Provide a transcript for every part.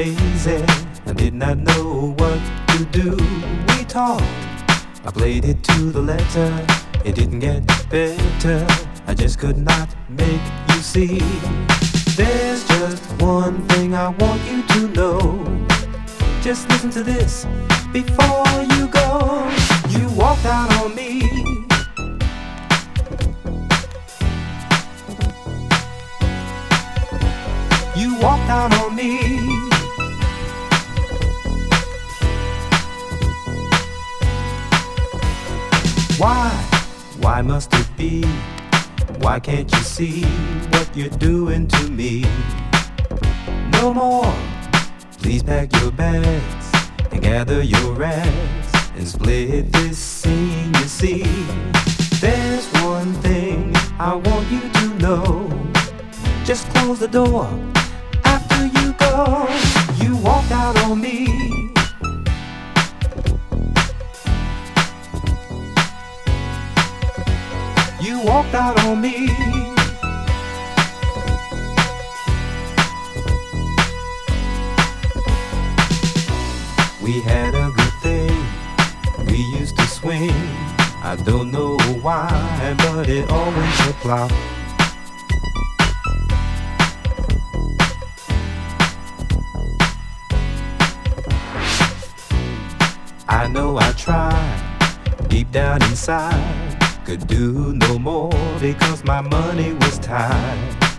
lazy. I did not know what to do. We talked. I played it to the letter. It didn't get better. I just could not make you see. There's just one thing I want you to know. Just listen to this before you go. You walked out on me. You walked out on me. Why must it be? Why can't you see what you're doing to me? No more. Please pack your bags and gather your rags and split this scene. You see, there's one thing I want you to know. Just close the door after you go. You walked out on me. You walked out on me. We had a good thing. We used to swing. I don't know why, but it always a flop. I know I tried deep down inside. Could do no more because my money was tied.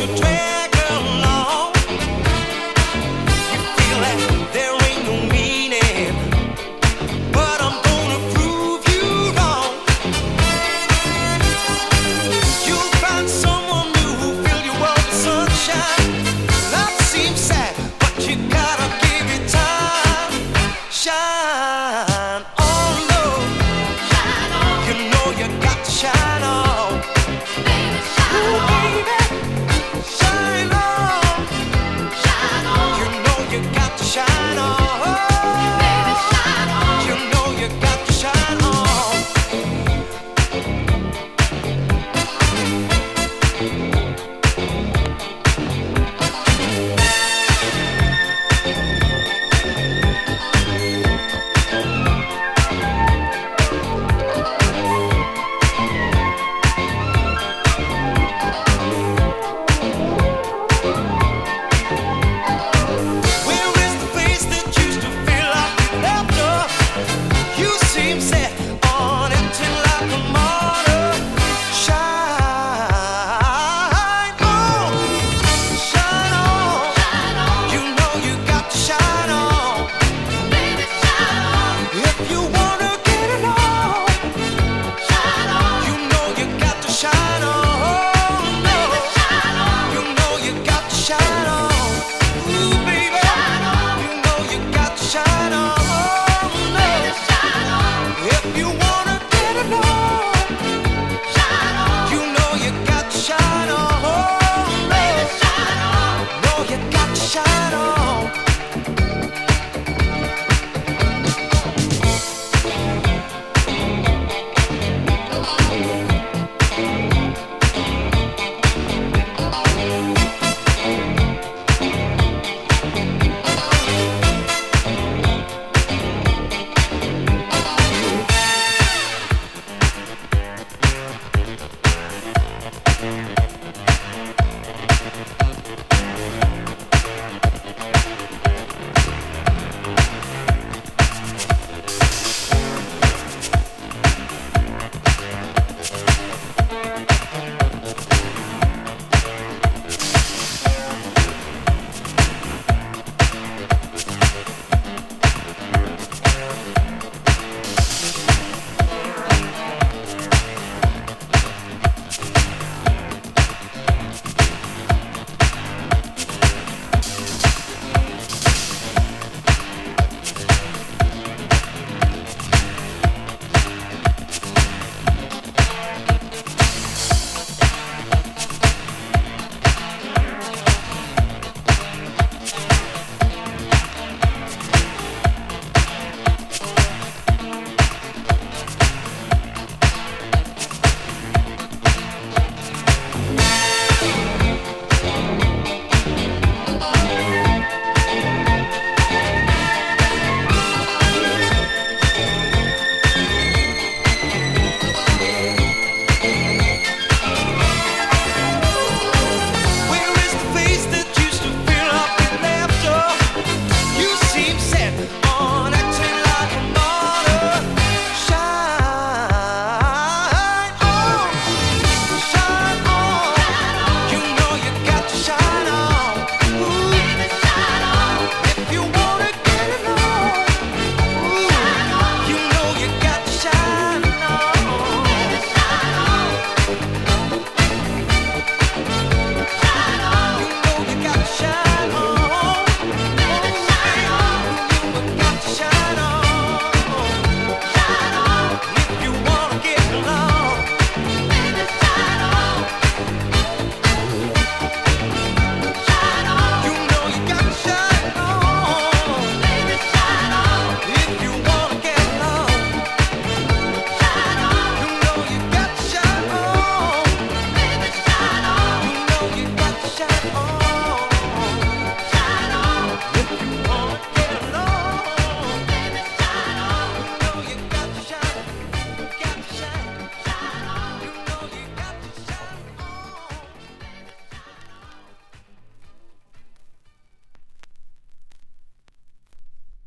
you trade?